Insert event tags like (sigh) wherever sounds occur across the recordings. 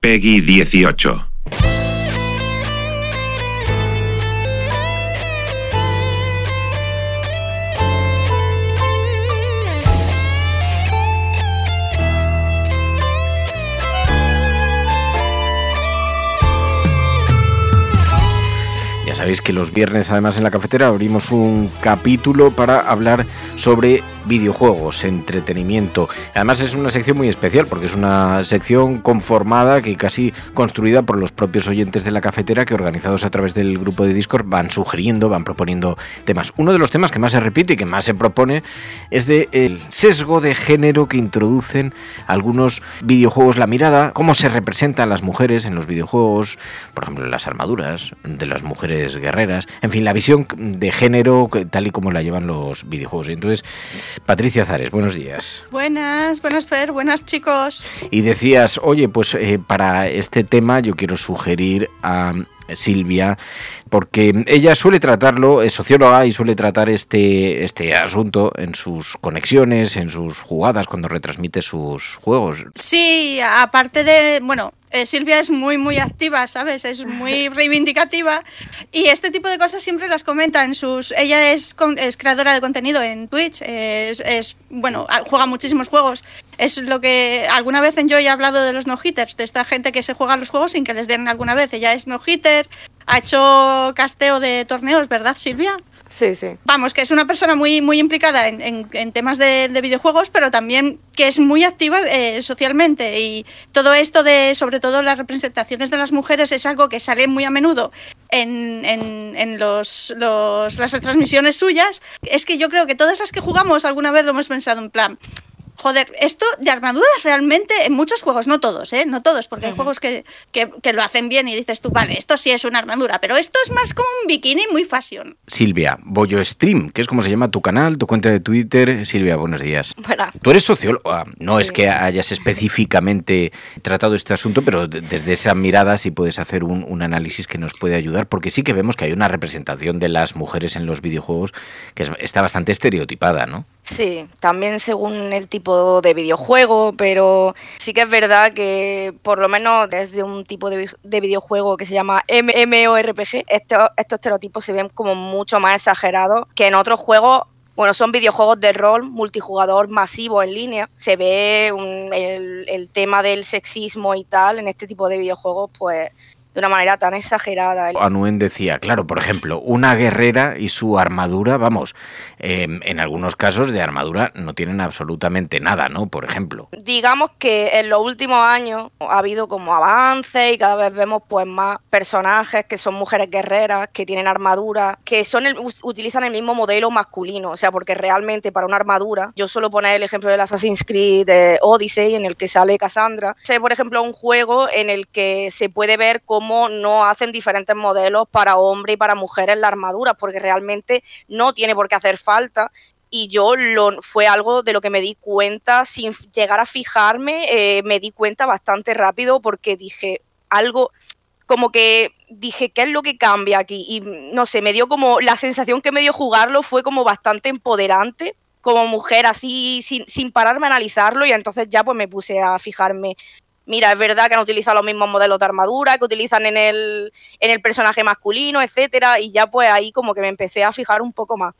Peggy 18. Ya sabéis que los viernes además en la cafetera abrimos un capítulo para hablar sobre videojuegos, entretenimiento. Además es una sección muy especial porque es una sección conformada que casi construida por los propios oyentes de la cafetera que organizados a través del grupo de Discord van sugiriendo, van proponiendo temas. Uno de los temas que más se repite y que más se propone es de el sesgo de género que introducen algunos videojuegos, la mirada, cómo se representan las mujeres en los videojuegos, por ejemplo, las armaduras de las mujeres guerreras, en fin, la visión de género tal y como la llevan los videojuegos. Entonces, Patricia Zares, buenos días. Buenas, buenas Fer, buenas chicos. Y decías, oye, pues eh, para este tema yo quiero sugerir a Silvia, porque ella suele tratarlo, es socióloga y suele tratar este, este asunto en sus conexiones, en sus jugadas, cuando retransmite sus juegos. Sí, aparte de, bueno, eh, Silvia es muy, muy activa, ¿sabes? Es muy (laughs) reivindicativa y este tipo de cosas siempre las comenta en sus... Ella es, es creadora de contenido en Twitch, es, es, bueno, juega muchísimos juegos. Es lo que alguna vez en yo he hablado de los no-hitters, de esta gente que se juega los juegos sin que les den alguna vez. Ella es no-hitter, ha hecho casteo de torneos, ¿verdad, Silvia? Sí, sí. Vamos, que es una persona muy, muy implicada en, en, en temas de, de, videojuegos, pero también que es muy activa eh, socialmente. Y todo esto de, sobre todo las representaciones de las mujeres, es algo que sale muy a menudo en, en los, los, las retransmisiones suyas. Es que yo creo que todas las que jugamos alguna vez lo hemos pensado en plan, Joder, esto de armaduras realmente en muchos juegos, no todos, ¿eh? No todos, porque hay juegos que, que, que, lo hacen bien y dices tú, vale, esto sí es una armadura, pero esto es más como un bikini muy fashion. Silvia, Bollo Stream, que es como se llama tu canal, tu cuenta de Twitter. Silvia, buenos días. Bueno. Tú eres socióloga, no sí. es que hayas específicamente tratado este asunto, pero desde esa mirada sí puedes hacer un, un análisis que nos puede ayudar, porque sí que vemos que hay una representación de las mujeres en los videojuegos que es, está bastante estereotipada, ¿no? Sí, también según el tipo de videojuego, pero sí que es verdad que por lo menos desde un tipo de, de videojuego que se llama MMORPG, estos, estos estereotipos se ven como mucho más exagerados que en otros juegos bueno, son videojuegos de rol multijugador masivo en línea. Se ve un, el, el, tema del sexismo y tal en este tipo de videojuegos, pues de una manera tan exagerada. Anuen decía, claro, por ejemplo, una guerrera y su armadura, vamos, eh, en algunos casos de armadura no tienen absolutamente nada, ¿no? Por ejemplo. Digamos que en los últimos años ha habido como avances y cada vez vemos pues más personajes que son mujeres guerreras, que tienen armadura, que son el, utilizan el mismo modelo masculino, o sea, porque realmente para una armadura, yo suelo poner el ejemplo del Assassin's Creed de Odyssey en el que sale Cassandra, sé por ejemplo un juego en el que se puede ver cómo no hacen diferentes modelos para hombre y para mujeres la armadura, porque realmente no tiene por qué hacer falta. Y yo lo, fue algo de lo que me di cuenta sin llegar a fijarme, eh, me di cuenta bastante rápido porque dije algo, como que dije, ¿qué es lo que cambia aquí? Y no sé, me dio como, la sensación que me dio jugarlo fue como bastante empoderante como mujer, así sin, sin pararme a analizarlo y entonces ya pues me puse a fijarme mira, es verdad que han utilizado los mismos modelos de armadura que utilizan en el, en el personaje masculino, etcétera, y ya pues ahí como que me empecé a fijar un poco más.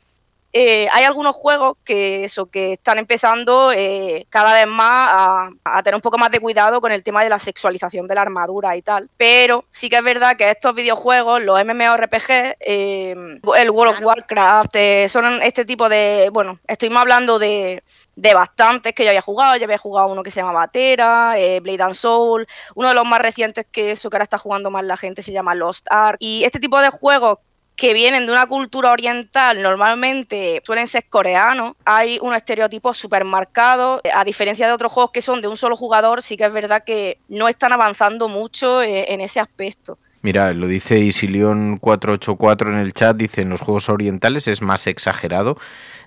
Eh, hay algunos juegos que eso que están empezando eh, cada vez más a, tener un poco más de cuidado con el tema de la sexualización de la armadura y tal. Pero sí que es verdad que estos videojuegos, los MMORPG, eh, el World of Warcraft, son este tipo de. Bueno, estuvimos hablando de, de bastantes que yo había jugado. Yo había jugado uno que se llama Batera, Blade and Soul. Uno de los más recientes que eso que ahora está jugando más la gente se llama Lost Ark. Y este tipo de juegos que vienen de una cultura oriental, normalmente suelen ser coreanos, hay un estereotipo súper marcado, a diferencia de otros juegos que son de un solo jugador, sí que es verdad que no están avanzando mucho eh, en ese aspecto. Mira, lo dice Isilion484 en el chat, dice en los juegos orientales es más exagerado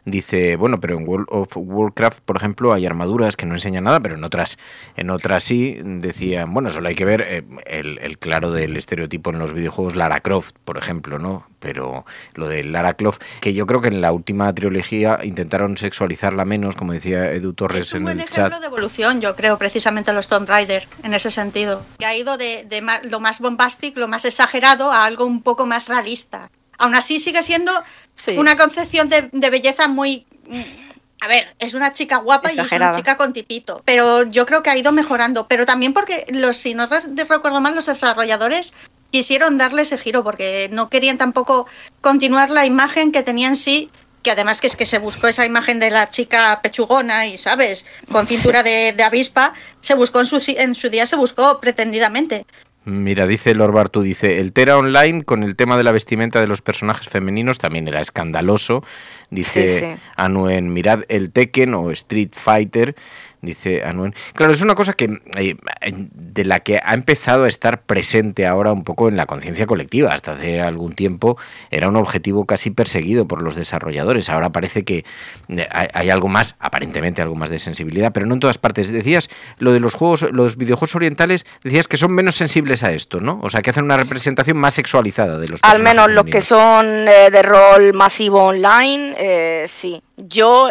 dice, bueno, pero en World of Warcraft, por ejemplo, hay armaduras que no enseñan nada, pero en otras, en otras sí, decían, bueno, solo hay que ver eh, el, claro del estereotipo en los videojuegos Lara Croft, por ejemplo, ¿no? Pero lo de Lara Croft, que yo creo que en la última trilogía intentaron sexualizarla menos, como decía Edu Torres en el chat. Es un ejemplo de evolución, yo creo, precisamente los Tomb Raider, en ese sentido. Que ha ido de, de lo más bombástico, lo más exagerado, a algo un poco más realista. Aún así sigue siendo una concepción de, belleza muy... A ver, es una chica guapa y es una chica con tipito, pero yo creo que ha ido mejorando, pero también porque los, si no recuerdo mal, los desarrolladores quisieron darle ese giro porque no querían tampoco continuar la imagen que tenían sí que además que es que se buscó esa imagen de la chica pechugona y, ¿sabes? Con cintura de, avispa, se buscó en su, en su día, se buscó pretendidamente. Mira, dice Lord Bartu, dice, el Tera Online con el tema de la vestimenta de los personajes femeninos también era escandaloso. Dice Anuen, mirad el Tekken o Street Fighter dice Anuen. Claro, es una cosa que eh, de la que ha empezado a estar presente ahora un poco en la conciencia colectiva. Hasta hace algún tiempo era un objetivo casi perseguido por los desarrolladores. Ahora parece que eh, hay, algo más, aparentemente algo más de sensibilidad, pero no en todas partes. Decías lo de los juegos, los videojuegos orientales, decías que son menos sensibles a esto, ¿no? O sea, que hacen una representación más sexualizada de los Al menos los que son eh, de rol masivo online, sí. Yo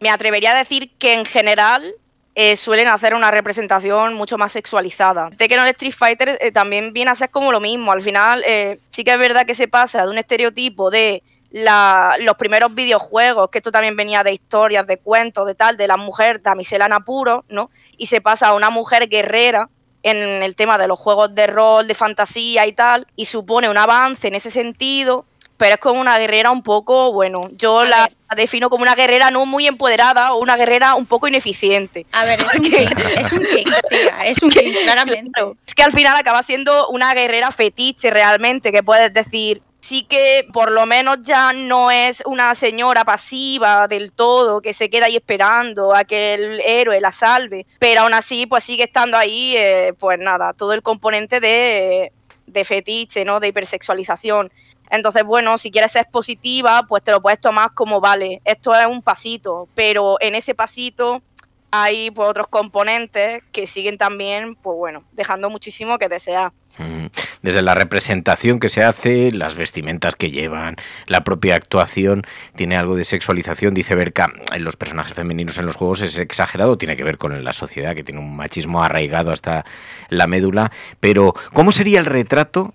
me atrevería a decir que en general eh, suelen hacer una representación mucho más sexualizada. Tekken o Street Fighter eh, también viene a ser como lo mismo. Al final, eh, sí que es verdad que se pasa de un estereotipo de los primeros videojuegos, que esto también venía de historias, de cuentos, de tal, de la mujer damisela en apuro, ¿no? Y se pasa a una mujer guerrera en el tema de los juegos de rol, de fantasía y tal, y supone un avance en ese sentido, pero es como una guerrera un poco, bueno, yo la, defino como una guerrera no muy empoderada o una guerrera un poco ineficiente. A ver, es (laughs) un king, es un king, tía, es un king, (laughs) claramente. Es que al final acaba siendo una guerrera fetiche realmente, que puedes decir, sí que por lo menos ya no es una señora pasiva del todo que se queda ahí esperando a que el héroe la salve, pero aún así pues sigue estando ahí, eh, pues nada, todo el componente de, de fetiche, ¿no? De hipersexualización. Entonces, bueno, si quieres ser positiva, pues te lo puedes tomar como, vale, esto es un pasito, pero en ese pasito hay pues, otros componentes que siguen también, pues bueno, dejando muchísimo que desear. Mm, desde la representación que se hace, las vestimentas que llevan, la propia actuación, tiene algo de sexualización, dice Berka, en los personajes femeninos en los juegos es exagerado, tiene que ver con la sociedad que tiene un machismo arraigado hasta la médula, pero ¿cómo sería el retrato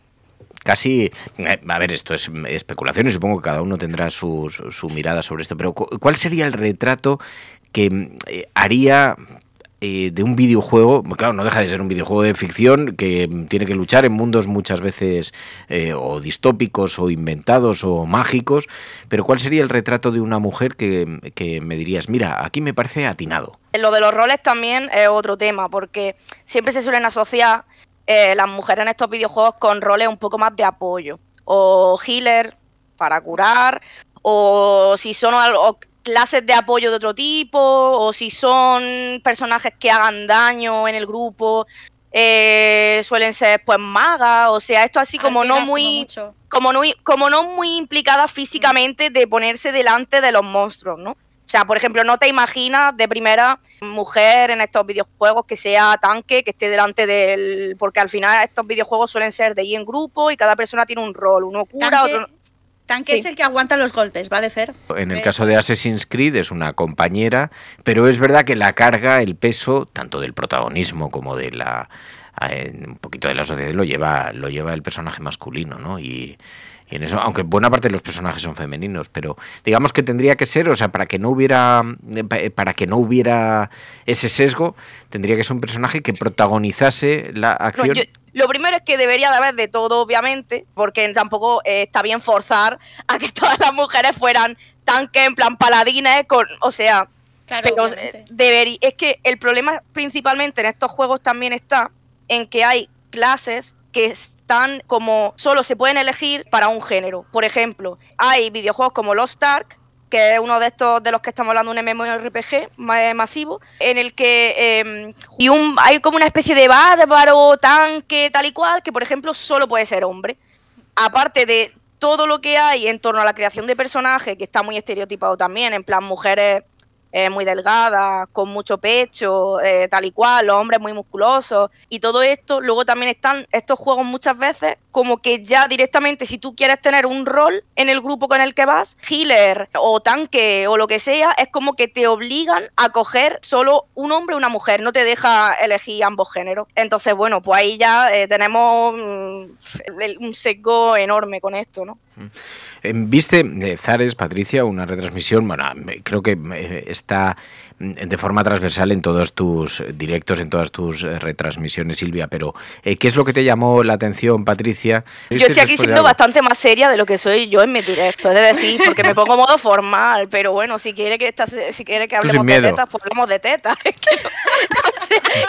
casi, eh, a ver, esto es especulación y supongo que cada uno tendrá su, su, mirada sobre esto, pero ¿cuál sería el retrato que eh, haría eh, de un videojuego, claro, no deja de ser un videojuego de ficción que tiene que luchar en mundos muchas veces o distópicos o inventados o mágicos, pero ¿cuál sería el retrato de una mujer que, que, me dirías, mira, aquí me parece atinado? Lo de los roles también es otro tema, porque siempre se suelen asociar eh, las mujeres en estos videojuegos con roles un poco más de apoyo. O healer para curar, o si son clases de apoyo de otro tipo, o si son personajes que hagan daño en el grupo, eh, suelen ser pues magas, o sea, esto así como no muy como no como no muy implicada físicamente de ponerse delante de los monstruos, ¿no? O sea, por ejemplo, no te imaginas de primera mujer en estos videojuegos que sea tanque, que esté delante del... Porque al final estos videojuegos suelen ser de ahí en grupo y cada persona tiene un rol. Uno cura, otro... Tanque es el que aguanta los golpes, ¿vale, Fer? En el caso de Assassin's Creed es una compañera, pero es verdad que la carga, el peso, tanto del protagonismo como de la... Eh, un poquito de la sociedad lo lleva, lo lleva el personaje masculino, ¿no? Y, Y en eso, aunque buena parte de los personajes son femeninos, pero digamos que tendría que ser, o sea, para que no hubiera eh, para que no hubiera ese sesgo, tendría que ser un personaje que protagonizase la acción. lo primero es que debería de haber de todo, obviamente, porque tampoco eh, está bien forzar a que (laughs) todas las mujeres fueran tanques, en plan paladines, con, o sea, pero eh, debería, es que el problema principalmente en estos juegos también está en que hay clases que están como solo se pueden elegir para un género. Por ejemplo, hay videojuegos como Lost Ark, que es uno de estos de los que estamos hablando, un MMORPG masivo, en el que em, y un, hay como una especie de bárbaro, tanque, tal y cual, que por ejemplo solo puede ser hombre. Aparte de todo lo que hay en torno a la creación de personajes, que está muy estereotipado también, en plan mujeres eh, muy delgada, con mucho pecho, eh, tal y cual, los hombres muy musculosos y todo esto. Luego también están estos juegos muchas veces como que ya directamente si tú quieres tener un rol en el grupo con el que vas, healer o tanque o lo que sea, es como que te obligan a coger solo un hombre o una mujer, no te deja elegir ambos géneros. Entonces, bueno, pues ahí ya eh, tenemos mm, un sesgo enorme con esto, ¿no? Viste, Zares, Patricia, una retransmisión, bueno, creo que está mm, de forma transversal en todos tus directos, en todas tus eh, retransmisiones, Silvia, pero eh, ¿qué es lo que te llamó la atención, Patricia? Yo estoy aquí siendo bastante más seria de lo que soy yo en mi directo, es decir, porque me pongo modo formal, pero bueno, si quiere que estás, si quiere que hablemos de tetas, pues hablamos de tetas. (laughs) que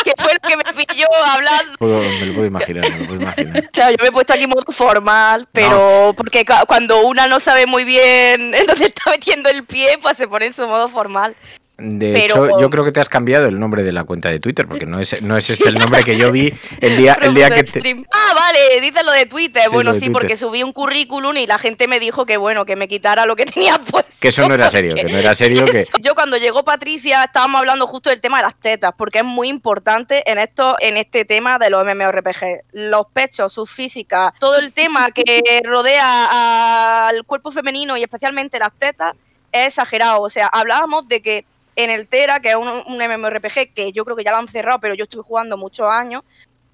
¿Qué fue lo que me pilló hablando? me lo puedo imaginar, me lo puedo imaginar. (laughs) Claro, yo me he puesto aquí modo formal, pero porque cuando una no sabe muy bien en dónde está metiendo el pie, pues se pone en su modo formal. De hecho, yo creo que te has cambiado el nombre de la cuenta de Twitter, porque no es, no es este el (laughs) nombre que yo vi el día, el día que Ah, vale, dice lo de Twitter. bueno, sí, porque subí un currículum y la gente me dijo que bueno, que me quitara lo que tenía (laughs) puesto. Que eso no era serio, que no era serio que... (laughs) Yo cuando llegó Patricia estábamos hablando justo del tema de las tetas, porque es muy importante en esto, en este tema de los MMORPG. Los pechos, sus físicas, todo el tema que rodea al cuerpo femenino y especialmente las tetas es exagerado. O sea, hablábamos de que en el Tera, que es un, MMORPG que yo creo que ya lo han cerrado, pero yo estuve jugando muchos años,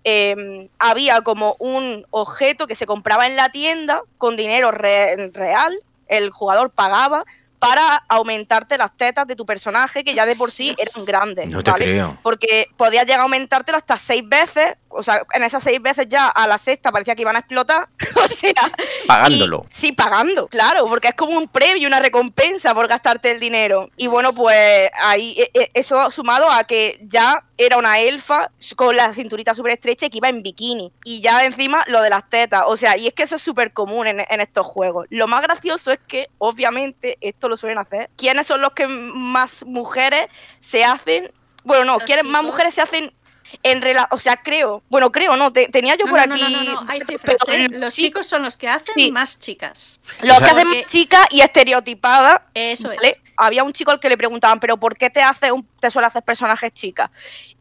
em, había como un objeto que se compraba en la tienda con dinero real, el jugador pagaba para aumentarte las tetas de tu personaje, que ya de por sí eran grandes. No te creo. Porque podías llegar a aumentártelo hasta seis veces, o sea, en esas seis veces ya a la sexta parecía que iban a explotar. (laughs) o sea. Pagándolo. sí, pagando, claro, porque es como un premio, una recompensa por gastarte el dinero. Y bueno, pues ahí e, e, eso sumado a que ya era una elfa con la cinturita súper estrecha y que iba en bikini. Y ya encima lo de las tetas. O sea, y es que eso es súper común en, en estos juegos. Lo más gracioso es que, obviamente, esto lo suelen hacer. ¿Quiénes son los que más mujeres se hacen? Bueno, no, ¿quiénes más mujeres se hacen en relación, o sea, creo, bueno, creo, no, tenía yo por aquí. No, no, no, hay cifras, ¿eh? Los chicos son los que hacen más chicas. Los que hacen más chicas y estereotipadas. Eso es. Había un chico al que le preguntaban, pero ¿por qué te hace un, te suele hacer personajes chicas?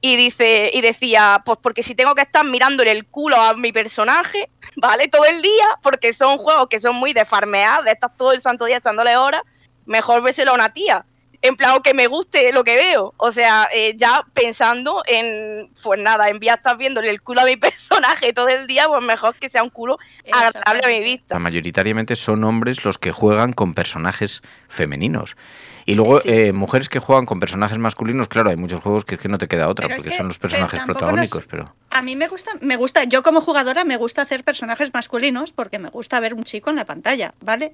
Y dice, y decía, pues porque si tengo que estar mirándole el culo a mi personaje, (laughs) ¿vale? Todo el día, porque son juegos que son muy de farmear, de estar todo el santo día echándole horas mejor véselo a una tía. En plan, que me guste lo que veo. O sea, eh, ya pensando en, pues nada, en de estar viéndole el culo a mi (laughs) personaje todo el día, pues mejor que sea un culo agradable a mi vista. Mayoritariamente son hombres los que juegan con personajes femeninos. Y luego, Eh, mujeres que juegan con personajes masculinos, claro, hay muchos juegos que es que no te queda otra, porque son los personajes protagónicos, pero... A mí me gusta, me gusta, yo como jugadora me gusta hacer personajes masculinos porque me gusta ver un chico en la pantalla, ¿vale?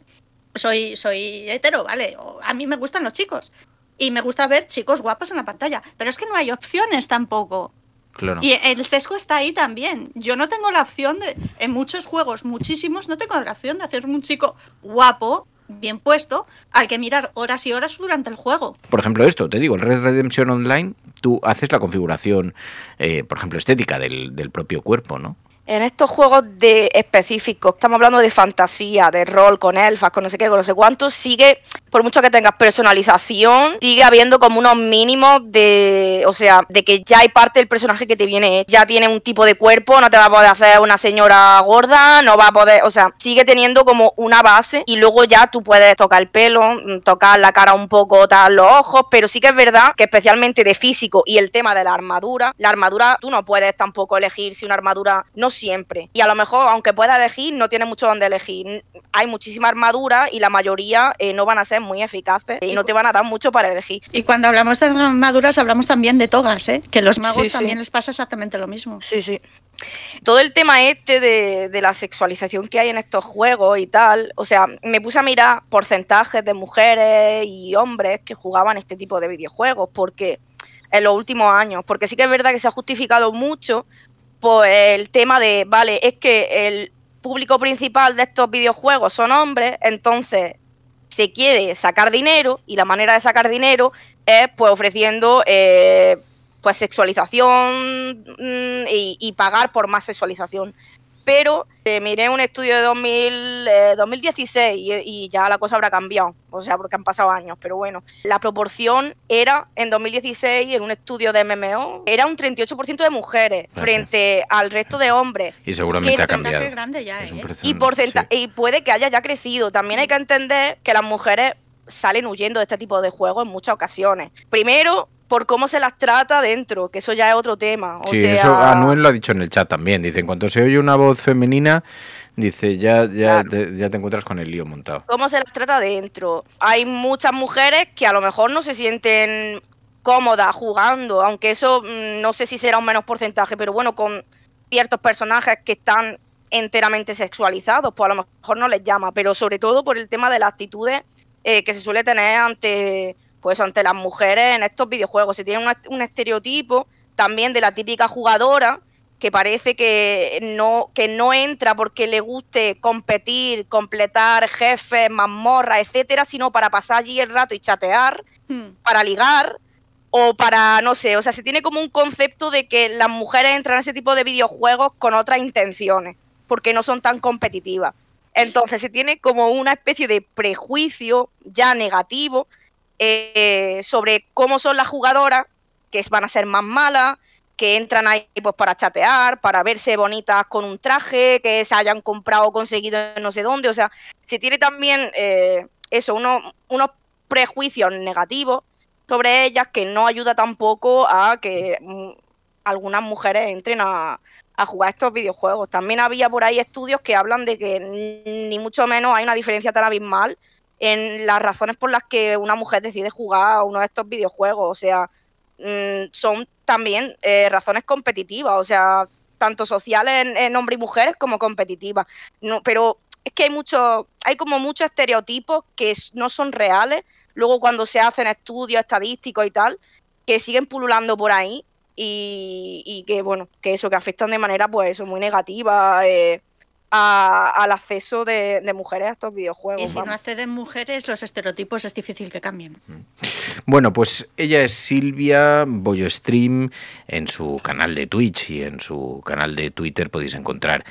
Soy, soy hetero, ¿vale? a mí me gustan los chicos. Y me gusta ver chicos guapos en la pantalla. Pero es que no hay opciones tampoco. Claro. Y el sesgo está ahí también. Yo no tengo la opción de, en muchos juegos, muchísimos, no tengo la opción de hacer un chico guapo, bien puesto, al que mirar horas y horas durante el juego. Por ejemplo, esto, te digo, el Red Redemption Online, tú haces la configuración, eh, por ejemplo, estética del, del propio cuerpo, ¿no? En estos juegos de específicos, estamos hablando de fantasía, de rol, con elfas, con no sé qué, con no sé cuántos, sigue, por mucho que tengas personalización, sigue habiendo como unos mínimos de, o sea, de que ya hay parte del personaje que te viene, ya tiene un tipo de cuerpo, no te va a poder hacer una señora gorda, no va a poder, o sea, sigue teniendo como una base y luego ya tú puedes tocar el pelo, mm, tocar la cara un poco, tal, los ojos, pero sí que es verdad que especialmente de físico y el tema de la armadura, la armadura, tú no puedes tampoco elegir si una armadura no siempre. Y a lo mejor, aunque pueda elegir, no tiene mucho donde elegir. Hay muchísima armadura y la mayoría eh, no van a ser muy eficaces y no te van a dar mucho para elegir. Y cuando hablamos de armaduras, hablamos también de togas, ¿eh? que los magos Sí, sí. también les pasa exactamente lo mismo. Sí, sí. Todo el tema este de, de la sexualización que hay en estos juegos y tal, o sea, me puse a mirar porcentajes de mujeres y hombres que jugaban este tipo de videojuegos, porque en los últimos años, porque sí que es verdad que se ha justificado mucho por el tema de, vale, es que el público principal de estos videojuegos son hombres, entonces se quiere sacar dinero y la manera de sacar dinero es pues ofreciendo eh, pues sexualización mm, y, y pagar por más sexualización. Pero eh, miré un estudio de 2000, eh, 2016 y, y ya la cosa habrá cambiado, o sea, porque han pasado años, pero bueno, la proporción era en 2016 en un estudio de MMO, era un 38% de mujeres frente al resto de hombres. Y seguramente Que ha cambiado. grande ya, Es un ¿eh? y, porcenta- sí. y puede que haya ya crecido. También hay que entender que las mujeres salen huyendo de este tipo de juegos en muchas ocasiones. Primero, por cómo se las trata dentro, que eso ya es otro tema. O Sí, sea, eso Anuel lo ha dicho en el chat también. Dice, en cuanto se oye una voz femenina, dice, ya, ya, Claro. te, ya te encuentras con el lío montado. cómo se las trata dentro. Hay muchas mujeres que a lo mejor no se sienten cómodas jugando, aunque eso mm, no sé si será un menos porcentaje, pero bueno, con ciertos personajes que están enteramente sexualizados, pues a lo mejor no les llama, pero sobre todo por el tema de las actitudes eh, que se suele tener ante pues ante las mujeres en estos videojuegos. Se tiene un, est- un estereotipo también de la típica jugadora que parece que no, que no entra porque le guste competir, completar jefes, mazmorras, etcétera, sino para pasar allí el rato y chatear, Hmm. para ligar o para, no sé, o sea, se tiene como un concepto de que las mujeres entran a ese tipo de videojuegos con otras intenciones, porque no son tan competitivas. Entonces se tiene como una especie de prejuicio ya negativo eh, sobre cómo son las jugadoras, que van a ser más malas, que entran ahí pues para chatear, para verse bonitas con un traje, que se hayan comprado o conseguido no sé dónde. O sea, se tiene también eh, eso, uno- unos prejuicios negativos sobre ellas que no ayuda tampoco a que mm, algunas mujeres entren a, a jugar estos videojuegos. También había por ahí estudios que hablan de que ni mucho menos hay una diferencia tan abismal en las razones por las que una mujer decide jugar a uno de estos videojuegos. O sea, mm, son también eh, razones competitivas, o sea, tanto sociales en, en hombres y mujeres como competitivas. No, pero es que hay mucho, hay como muchos estereotipos que no son reales. Luego cuando se hacen estudios estadísticos y tal, que siguen pululando por ahí y, y que bueno, que eso, que afectan de manera pues eso, muy negativa eh, a- al acceso de, de mujeres a estos videojuegos. Y si no acceden mujeres, los estereotipos es difícil que cambien. Bueno, pues ella es Silvia Bollo Stream en su canal de Twitch y en su canal de Twitter podéis encontrar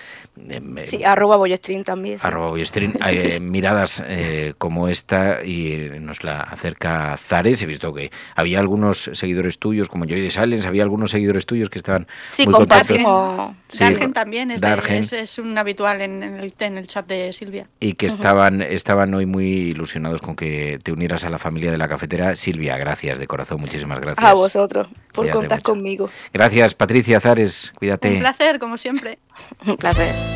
em, Sí, arroba boyostream también. sí. arroba Bollo Stream, (laughs) eh, miradas eh, como esta y nos la acerca Zares. He visto que había algunos seguidores tuyos, como Joy de Silence, había algunos seguidores tuyos que estaban Sí, muy contentos. compartimos. Sí. Dargen también es, de- Dargen. es, es un habitual en, en el, en el chat de Silvia. y que estaban, estaban hoy muy ilusionados con que te unieras a la familia de la cafetera. Silvia, gracias de corazón, muchísimas gracias. A vosotros por Cuídate contar mucho. conmigo. Gracias, Patricia Zares, cuídate. Un placer, como siempre. (laughs) Un placer.